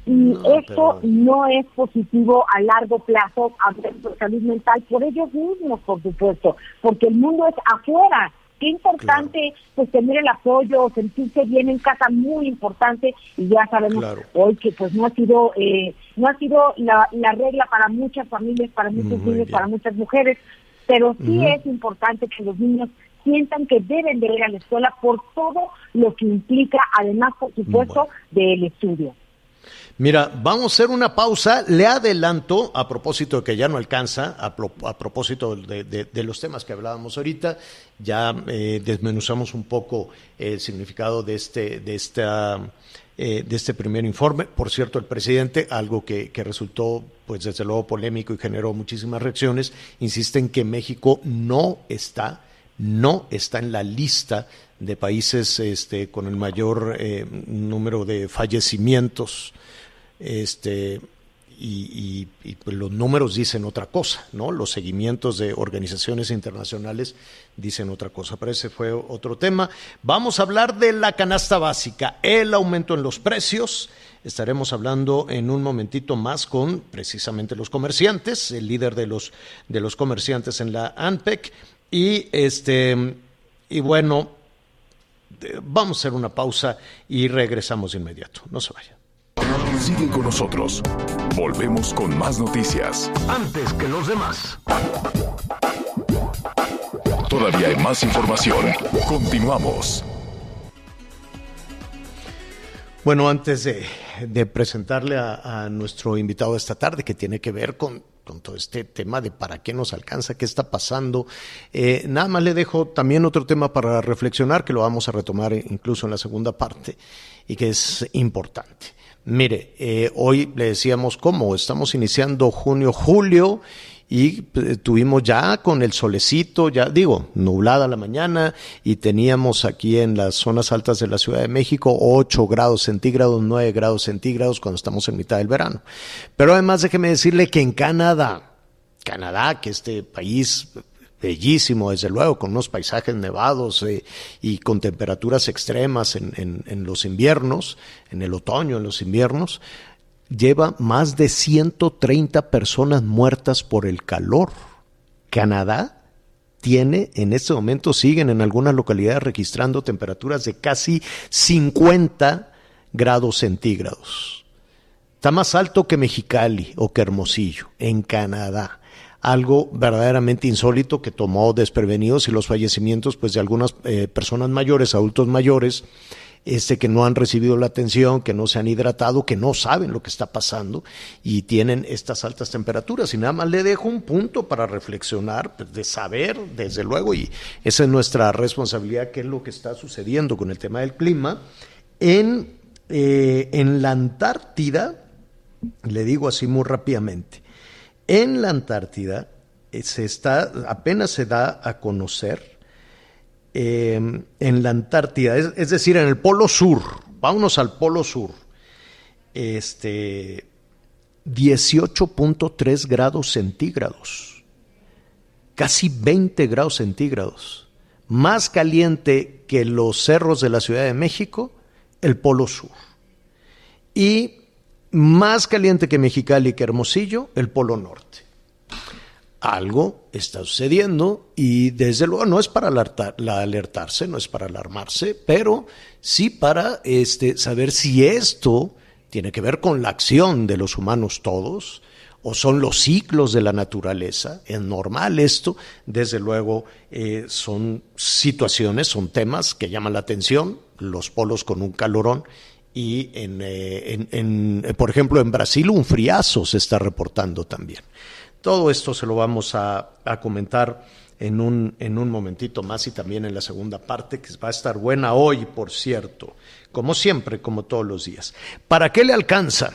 Y eso no es positivo a largo plazo, de salud mental, por ellos mismos, por supuesto, porque el mundo es afuera qué importante pues tener el apoyo, sentirse bien en casa, muy importante. Y ya sabemos hoy que pues no ha sido eh, no ha sido la, regla para muchas familias, para muchos niños, para muchas mujeres, pero sí es importante que los niños sientan que deben de ir a la escuela por todo lo que implica, además por supuesto del estudio. Mira, vamos a hacer una pausa. Le adelanto, a propósito de que ya no alcanza, a, propósito de, los temas que hablábamos ahorita, ya eh, desmenuzamos un poco el significado de este, de esta eh, de este primer informe. Por cierto, el presidente, algo que, resultó, pues desde luego polémico y generó muchísimas reacciones, insiste en que México no está, no está en la lista de países este, con el mayor eh, número de fallecimientos este, y, pues, los números dicen otra cosa, ¿no? Los seguimientos de organizaciones internacionales dicen otra cosa, pero ese fue otro tema. Vamos a hablar de la canasta básica, el aumento en los precios. Estaremos hablando en un momentito más con precisamente los comerciantes, el líder de los, de los comerciantes en la ANPEC. Y este, y bueno, vamos a hacer una pausa y regresamos de inmediato. No se vayan. Sigue con nosotros. Volvemos con más noticias. Antes que los demás. Todavía hay más información. Continuamos. Bueno, antes de, presentarle a, nuestro invitado esta tarde, que tiene que ver con, todo este tema de para qué nos alcanza, qué está pasando, eh, nada más le dejo también otro tema para reflexionar, que lo vamos a retomar incluso en la segunda parte y que es importante. Mire, eh, hoy le decíamos cómo, estamos iniciando junio, julio y eh, tuvimos ya con el solecito, ya digo, nublada la mañana y teníamos aquí en las zonas altas de la Ciudad de México 8 grados centígrados, 9 grados centígrados cuando estamos en mitad del verano. Pero además déjeme decirle que en Canadá, Canadá, que este país bellísimo, desde luego, con unos paisajes nevados eh, y con temperaturas extremas en, en, los inviernos, en el otoño, en los inviernos, lleva más de 130 personas muertas por el calor. Canadá tiene, en este momento siguen en algunas localidades registrando temperaturas de casi 50 grados centígrados. Está más alto que Mexicali o que Hermosillo, en Canadá algo verdaderamente insólito que tomó desprevenidos y los fallecimientos pues de algunas eh, personas mayores, adultos mayores, este que no han recibido la atención, que no se han hidratado, que no saben lo que está pasando y tienen estas altas temperaturas. Y nada más le dejo un punto para reflexionar, pues, de saber, desde luego, y esa es nuestra responsabilidad, qué es lo que está sucediendo con el tema del clima. En, eh, en la Antártida, le digo así muy rápidamente, en la Antártida eh, se está, apenas se da a conocer em, en la Antártida, es, decir, en el Polo Sur, Vámonos al Polo Sur. Este 18.3 grados centígrados. Casi 20 grados centígrados. Más caliente que los cerros de la Ciudad de México, el Polo Sur. Y más caliente que Mexicali y que Hermosillo, el Polo Norte. Algo está sucediendo y desde luego no es para alertarse, no es para alarmarse, pero sí para este, saber si esto tiene que ver con la acción de los humanos todos o son los ciclos de la naturaleza. Es normal esto, desde luego eh, son situaciones, son temas que llaman la atención, los polos con un calorón y en, eh, en, por ejemplo, en Brasil un friazo se está reportando también. Todo esto se lo vamos a, a comentar en un, en un momentito más y también en la segunda parte, que va a estar buena hoy, por cierto, como siempre, como todos los días. ¿Para qué le alcanza?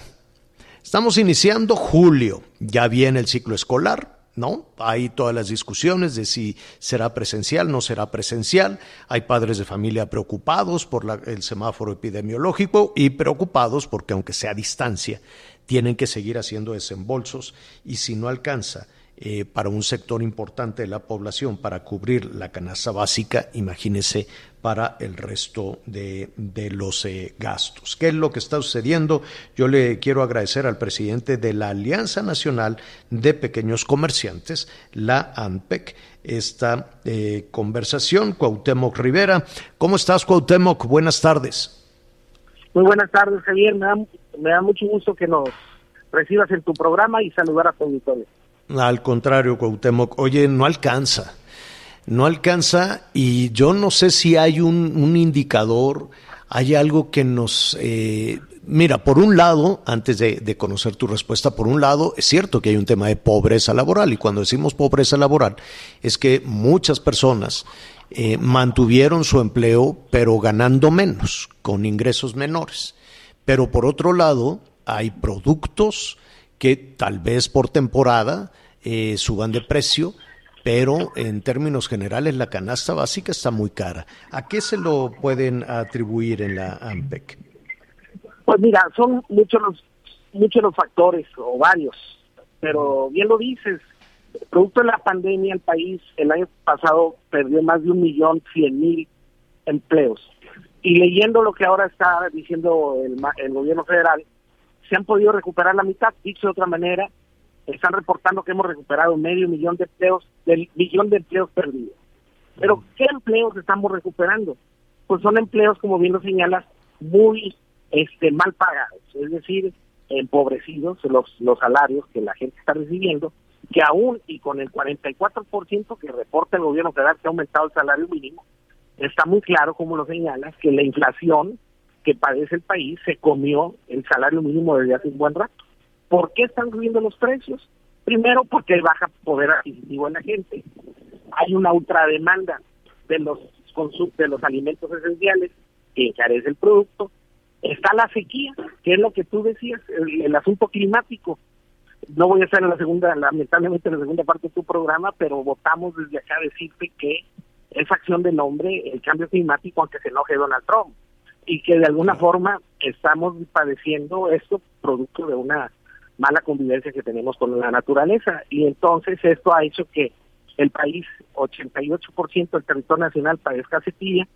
Estamos iniciando julio, ya viene el ciclo escolar, ¿no? Hay todas las discusiones de si será presencial, no será presencial. Hay padres de familia preocupados por el semáforo epidemiológico y preocupados porque aunque sea a distancia, tienen que seguir haciendo desembolsos y si no alcanza eh, para un sector importante de la población para cubrir la canasta básica, imagínese para el resto de, los eh, gastos. ¿Qué es lo que está sucediendo? Yo le quiero agradecer al presidente de la Alianza Nacional de Pequeños Comerciantes, la ANPEC, esta eh, conversación. Cuauhtémoc Rivera. ¿Cómo estás, Cuauhtémoc? Buenas tardes. Muy buenas tardes, Javier. Me da, me da mucho gusto que nos recibas en tu programa y saludar a tu auditorio. Al contrario, Cuauhtémoc, oye, no alcanza, no alcanza y yo no sé si hay un, indicador, hay algo que nos... Eh, mira, por un lado, antes de, conocer tu respuesta, por un lado, es cierto que hay un tema de pobreza laboral y cuando decimos pobreza laboral es que muchas personas eh, mantuvieron su empleo pero ganando menos, con ingresos menores. Pero por otro lado, hay productos, que tal vez por temporada eh, suban de precio, pero en términos generales la canasta básica está muy cara. ¿A qué se lo pueden atribuir en la AMPEC? Pues mira, son muchos los, muchos los factores, o varios, pero bien lo dices, producto de la pandemia el país el año pasado perdió más de un millón cien mil empleos. Y leyendo lo que ahora está diciendo el, el gobierno federal, se han podido recuperar la mitad. Dicho de otra manera, están reportando que hemos recuperado medio millón de empleos, del millón de empleos perdidos. Pero, ¿qué empleos estamos recuperando? Pues son empleos, como bien lo señalas, muy este, mal pagados, es decir, empobrecidos los, los salarios que la gente está recibiendo, que aún y con el 44% que reporta el gobierno federal que ha aumentado el salario mínimo, está muy claro, como lo señalas, que la inflación que padece el país se comió el salario mínimo desde hace un buen rato. ¿Por qué están subiendo los precios? Primero porque hay baja poder adquisitivo en la gente. Hay una ultrademanda de los de los alimentos esenciales que encarece el producto. Está la sequía, que es lo que tú decías, el, asunto climático. No voy a estar en la segunda, lamentablemente en la segunda parte de tu programa, pero votamos desde acá decirte que es acción del hombre el cambio climático, aunque se enoje Donald Trump y que de alguna forma estamos padeciendo esto producto de una mala convivencia que tenemos con la naturaleza. Y entonces esto ha hecho que el país 88% del territorio nacional padezca sequía,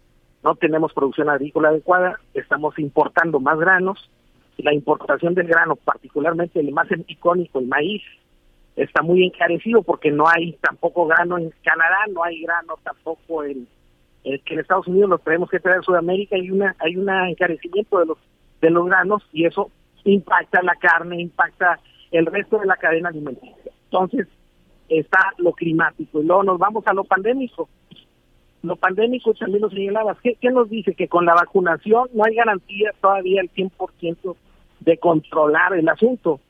no tenemos producción agrícola adecuada, estamos importando más granos, la importación del grano, particularmente el más icónico, el maíz, está muy encarecido porque no hay tampoco grano en Canadá, no hay grano tampoco en eh, que en Estados Unidos los tenemos que traer a Sudamérica y una hay un encarecimiento de los de los granos y eso impacta la carne, impacta el resto de la cadena alimenticia. Entonces está lo climático y luego nos vamos a lo pandémico. Lo pandémico también lo señalabas. ¿Qué, ¿Qué nos dice? Que con la vacunación no hay garantía todavía el 100% de controlar el asunto.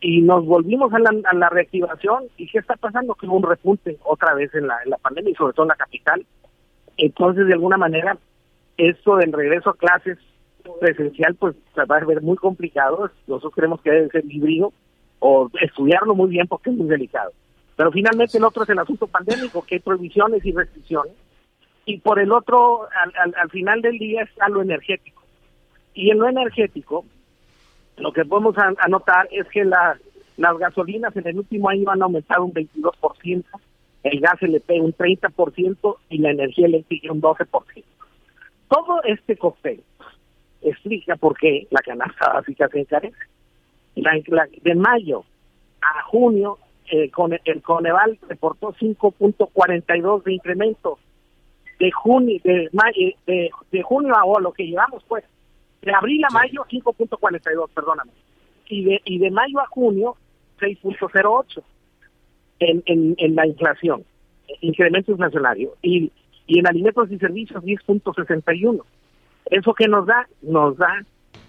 Y nos volvimos a la, a la reactivación. ¿Y qué está pasando? Que hubo un repunte otra vez en la, en la pandemia y sobre todo en la capital entonces, de alguna manera, esto del regreso a clases presencial, pues va a ser muy complicado. Nosotros creemos que debe ser híbrido o estudiarlo muy bien porque es muy delicado. Pero finalmente el otro es el asunto pandémico, que hay prohibiciones y restricciones. Y por el otro, al, al, final del día está lo energético. Y en lo energético, lo que podemos anotar es que la, las gasolinas en el último año han aumentado un 22%, el gas LP un 30% y la energía eléctrica un 12%. Todo este cóctel explica por qué la canasta básica se encarece. de mayo a junio, eh, con el Coneval reportó 5.42 de incremento. De junio, de, mayo, de, de junio a lo que llevamos, pues, de abril a mayo, 5.42, perdóname. Y de, y de mayo a junio, 6.08 en, en, en la inflación, incremento inflacionario. Y, y en alimentos y servicios, 10.61. ¿Eso que nos da? Nos da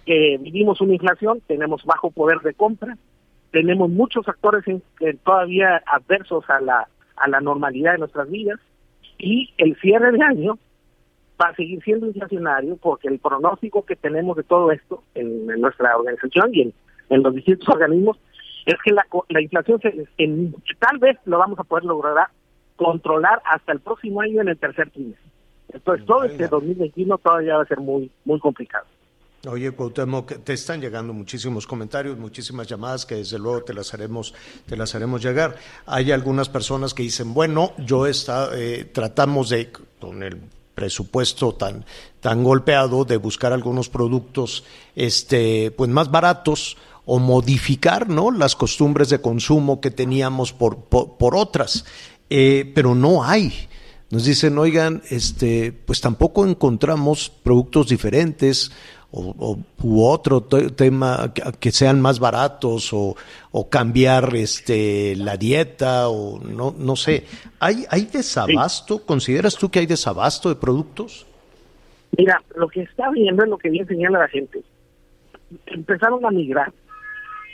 que vivimos una inflación, tenemos bajo poder de compra, tenemos muchos actores en, todavía adversos a la, a la normalidad de nuestras vidas y el cierre de año va a seguir siendo inflacionario porque el pronóstico que tenemos de todo esto en, nuestra organización y en, los distintos organismos es que la, la inflación se, en, tal vez lo vamos a poder lograr controlar hasta el próximo año en el tercer trimestre. Entonces todo este 2021 todavía va a ser muy muy complicado. Oye, Cuauhtémoc, te están llegando muchísimos comentarios, muchísimas llamadas que desde luego te las haremos, te las haremos llegar. Hay algunas personas que dicen, bueno, yo está, eh, tratamos de, con el presupuesto tan, tan golpeado, de buscar algunos productos este, pues más baratos o modificar ¿no? las costumbres de consumo que teníamos por, por, otras, eh, pero no hay. Nos dicen, oigan, este, pues tampoco encontramos productos diferentes o, u otro tema que, sean más baratos o, o, cambiar este la dieta o no no sé hay hay desabasto consideras tú que hay desabasto de productos mira lo que está viendo es lo que bien señala la gente. Empezaron a migrar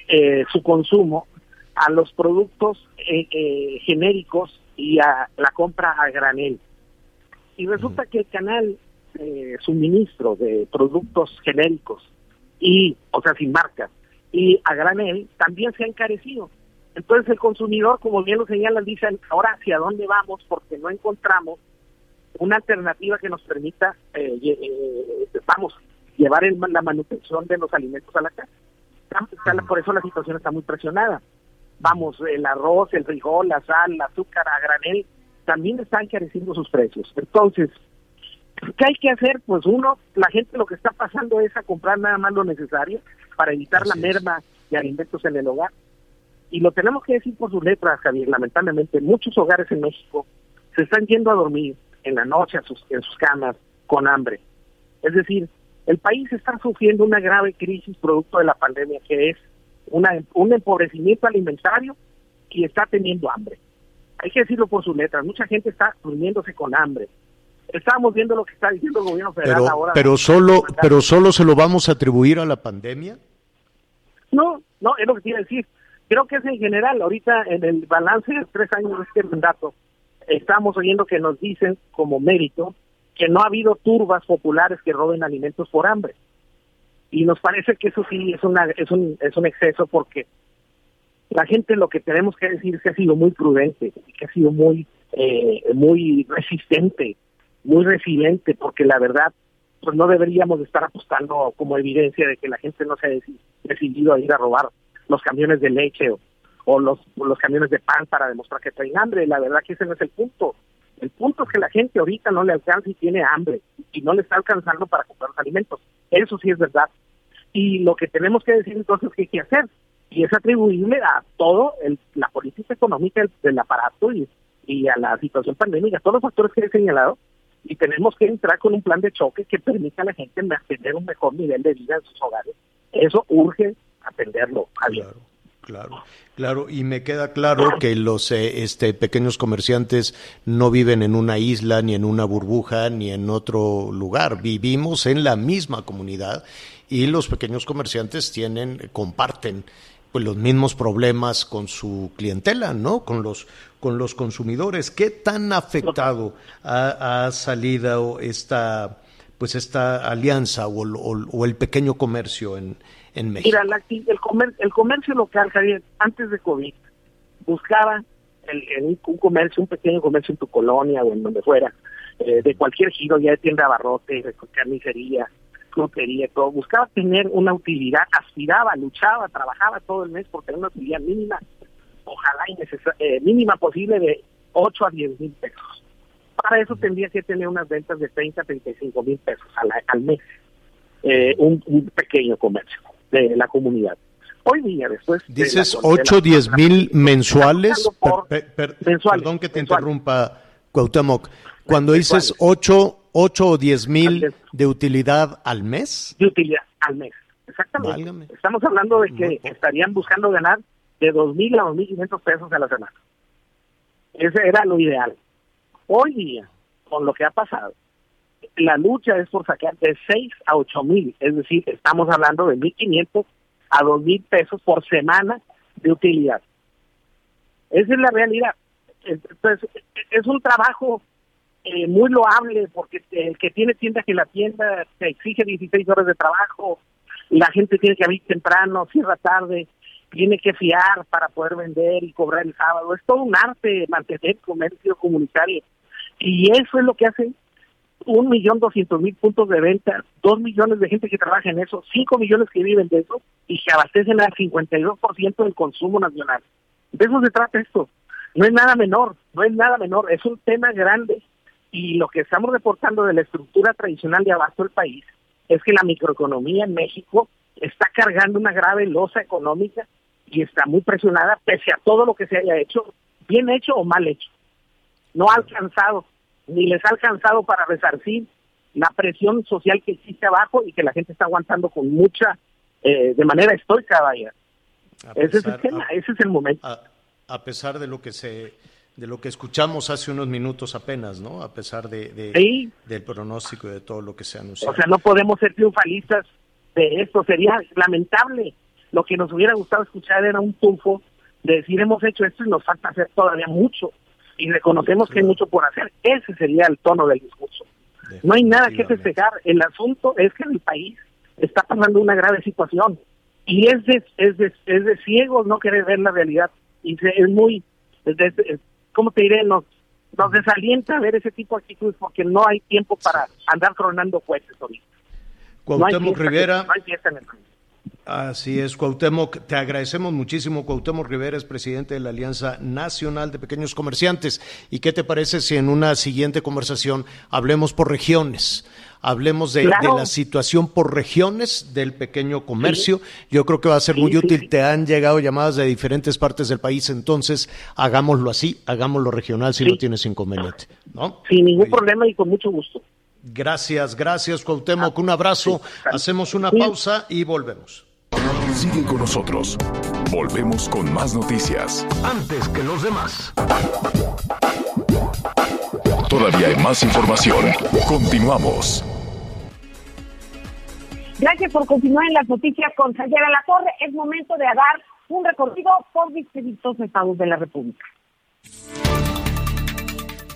eh, su consumo a los productos eh, eh, genéricos y a la compra a granel y resulta que el canal eh, suministro de productos genéricos y, o sea, sin marca, y a granel también se ha encarecido. Entonces el consumidor, como bien lo señalan, dice ahora hacia dónde vamos porque no encontramos una alternativa que nos permita, eh, eh, vamos, llevar la manutención de los alimentos a la casa. Por eso la situación está muy presionada. Vamos, el arroz, el frijol, la sal, el azúcar a granel, también están encareciendo sus precios. Entonces, ¿Qué hay que hacer? Pues uno, la gente lo que está pasando es a comprar nada más lo necesario para evitar la merma de alimentos en el hogar. Y lo tenemos que decir por sus letras, Javier. Lamentablemente, muchos hogares en México se están yendo a dormir en la noche sus, en sus camas con hambre. Es decir, el país está sufriendo una grave crisis producto de la pandemia, que es una, un empobrecimiento alimentario y está teniendo hambre. Hay que decirlo por sus letras. Mucha gente está durmiéndose con hambre Estábamos viendo lo que está diciendo el gobierno federal pero, ahora. Pero solo, pero solo se lo vamos a atribuir a la pandemia. No, no, es lo que quiero decir. Creo que es en general. Ahorita en el balance de tres años de este mandato, estamos oyendo que nos dicen como mérito que no ha habido turbas populares que roben alimentos por hambre. Y nos parece que eso sí es, una, es, un, es un exceso porque la gente lo que tenemos que decir es que ha sido muy prudente, que ha sido muy, eh, muy resistente muy resiliente, porque la verdad, pues no deberíamos estar apostando como evidencia de que la gente no se ha decidido a ir a robar los camiones de leche o, los, los camiones de pan para demostrar que traen hambre. La verdad que ese no es el punto. El punto es que la gente ahorita no le alcanza y tiene hambre y no le está alcanzando para comprar los alimentos. Eso sí es verdad. Y lo que tenemos que decir entonces es que hay que hacer. Y es atribuirle a todo el, la política económica del, aparato y, y a la situación pandémica, todos los factores que he señalado, y tenemos que entrar con un plan de choque que permita a la gente mantener un mejor nivel de vida en sus hogares. Eso urge atenderlo, Javier. Claro. Claro, claro, y me queda claro que los eh, este, pequeños comerciantes no viven en una isla, ni en una burbuja, ni en otro lugar. Vivimos en la misma comunidad y los pequeños comerciantes tienen, comparten pues los mismos problemas con su clientela, ¿no? Con los con los consumidores. ¿Qué tan afectado ha, salido esta pues esta alianza o, el pequeño comercio en, en México? Mira, el, el comercio local, Javier, antes de COVID, buscaba el, un comercio, un pequeño comercio en tu colonia o en donde fuera, eh, de cualquier giro, ya de tienda abarrote, de carnicería, quería todo, buscaba tener una utilidad, aspiraba, luchaba, trabajaba todo el mes por tener una utilidad mínima, ojalá y eh, mínima posible de 8 a 10 mil pesos. Para eso tendría que tener unas ventas de 30 a 35 mil pesos al, al mes, eh, un, pequeño comercio de la comunidad. Hoy día, después... Dices 8 o 10 mil mensuales. Perdón que te interrumpa, Cuauhtémoc. Cuando dices 8, 8 o 10 mil de utilidad al mes. De utilidad al mes, exactamente. Estamos hablando de que estarían buscando ganar de 2 mil a 2 mil 500 pesos a la semana. Ese era lo ideal. Hoy día, con lo que ha pasado, la lucha es por sacar de 6 a 8 mil, es decir, estamos hablando de 1.500 a 2.000 pesos por semana de utilidad. Esa es la realidad. Entonces, es un trabajo eh, muy loable porque el que tiene tienda que la tienda te exige 16 horas de trabajo, la gente tiene que abrir temprano, cierra tarde, tiene que fiar para poder vender y cobrar el sábado. Es todo un arte mantener comercio comunitario. Y eso es lo que hace un millón doscientos mil puntos de venta, dos millones de gente que trabaja en eso, cinco millones que viven de eso y que abastecen al 52% del consumo nacional. De eso se trata esto. No es nada menor, no es nada menor, es un tema grande. Y lo que estamos reportando de la estructura tradicional de abasto del país es que la microeconomía en México está cargando una grave losa económica y está muy presionada pese a todo lo que se haya hecho, bien hecho o mal hecho. No ha alcanzado, ni les ha alcanzado para resarcir la presión social que existe abajo y que la gente está aguantando con mucha, eh, de manera estoica, vaya. ese es el tema, ese es el momento. A, pesar de lo que se de lo que escuchamos hace unos minutos apenas, ¿no? A pesar de, del pronóstico y de todo lo que se anunció. O sea, no podemos ser triunfalistas de esto, sería lamentable lo que nos hubiera gustado escuchar era un tufo de decir hemos hecho esto y nos falta hacer todavía mucho y reconocemos que hay mucho por hacer. Ese sería el tono del discurso. No hay nada que festejar. El asunto es que el país está pasando una grave situación y es de, es de, es de ciegos no querer ver la realidad y es muy, ¿cómo te diré? Nos, nos desalienta ver ese tipo de actitudes porque no hay tiempo para andar coronando jueces ahorita. Cuauhtémoc Rivera. No hay en el país. Así es, Cuauhtémoc. Te agradecemos muchísimo. Cuauhtémoc Rivera es presidente de la Alianza Nacional de Pequeños Comerciantes. ¿Y qué te parece si en una siguiente conversación hablemos por regiones? Hablemos de, la situación por regiones del pequeño comercio. Yo creo que va a ser muy útil. Te han llegado llamadas de diferentes partes del país, entonces hagámoslo así, hagámoslo regional si no tienes inconveniente. ¿no? Sin ningún problema y con mucho gusto. Gracias, gracias Cuauhtémoc. Un abrazo. Hacemos una pausa y volvemos. Sigue con nosotros. Volvemos con más noticias. Antes que los demás. Todavía hay más información. Continuamos. Gracias por continuar en las noticias con Sayera La Torre. Es momento de dar un recorrido por distintos estados de la República.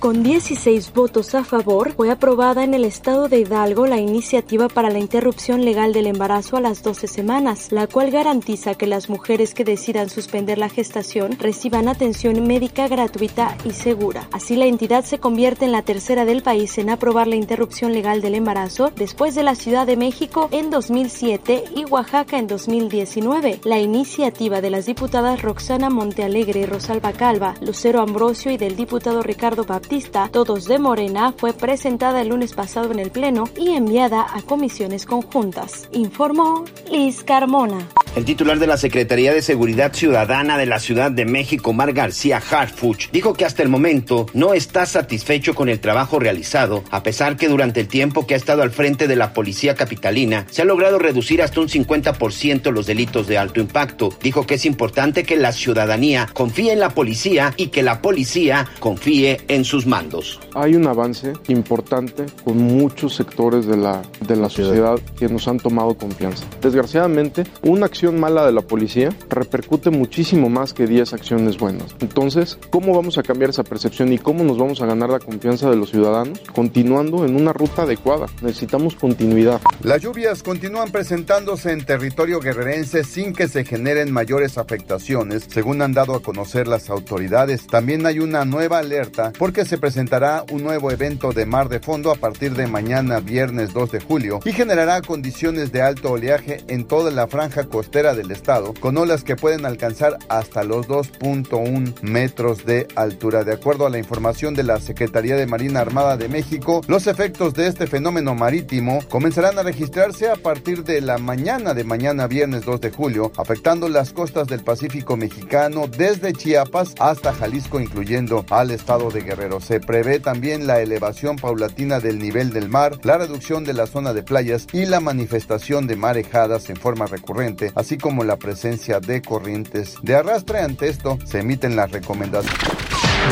Con 16 votos a favor, fue aprobada en el estado de Hidalgo la iniciativa para la interrupción legal del embarazo a las 12 semanas, la cual garantiza que las mujeres que decidan suspender la gestación reciban atención médica gratuita y segura. Así, la entidad se convierte en la tercera del país en aprobar la interrupción legal del embarazo después de la Ciudad de México en 2007 y Oaxaca en 2019. La iniciativa de las diputadas Roxana Montealegre y Rosalba Calva, Lucero Ambrosio y del diputado Ricardo Baptista Todos de Morena, fue presentada el lunes pasado en el Pleno y enviada a comisiones conjuntas. Informó Liz Carmona. El titular de la Secretaría de Seguridad Ciudadana de la Ciudad de México, Mar García Harfuch, dijo que hasta el momento no está satisfecho con el trabajo realizado, a pesar que durante el tiempo que ha estado al frente de la Policía Capitalina se ha logrado reducir hasta un 50% los delitos de alto impacto. Dijo que es importante que la ciudadanía confíe en la policía y que la policía confíe en sus mandos. Hay un avance importante con muchos sectores de la, de la sociedad que nos han tomado confianza. Desgraciadamente, una acción mala de la policía repercute muchísimo más que 10 acciones buenas. Entonces, ¿cómo vamos a cambiar esa percepción y cómo nos vamos a ganar la confianza de los ciudadanos? Continuando en una ruta adecuada. Necesitamos continuidad. Las lluvias continúan presentándose en territorio guerrerense sin que se generen mayores afectaciones, según han dado a conocer las autoridades. También hay una nueva alerta porque se presentará un nuevo evento de mar de fondo a partir de mañana viernes 2 de julio y generará condiciones de alto oleaje en toda la franja costera del estado, con olas que pueden alcanzar hasta los 2.1 metros de altura. De acuerdo a la información de la Secretaría de Marina Armada de México, los efectos de este fenómeno marítimo comenzarán a registrarse a partir de la mañana de mañana viernes 2 de julio, afectando las costas del Pacífico mexicano desde Chiapas hasta Jalisco, incluyendo al estado de Guerrero. Se prevé también la elevación paulatina del nivel del mar, la reducción de la zona de playas y la manifestación de marejadas en forma recurrente, así como la presencia de corrientes de arrastre. Ante esto, se emiten las recomendaciones.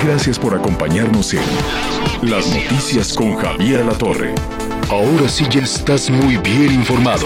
Gracias por acompañarnos en Las Noticias con Javier La Torre. Ahora sí ya estás muy bien informado.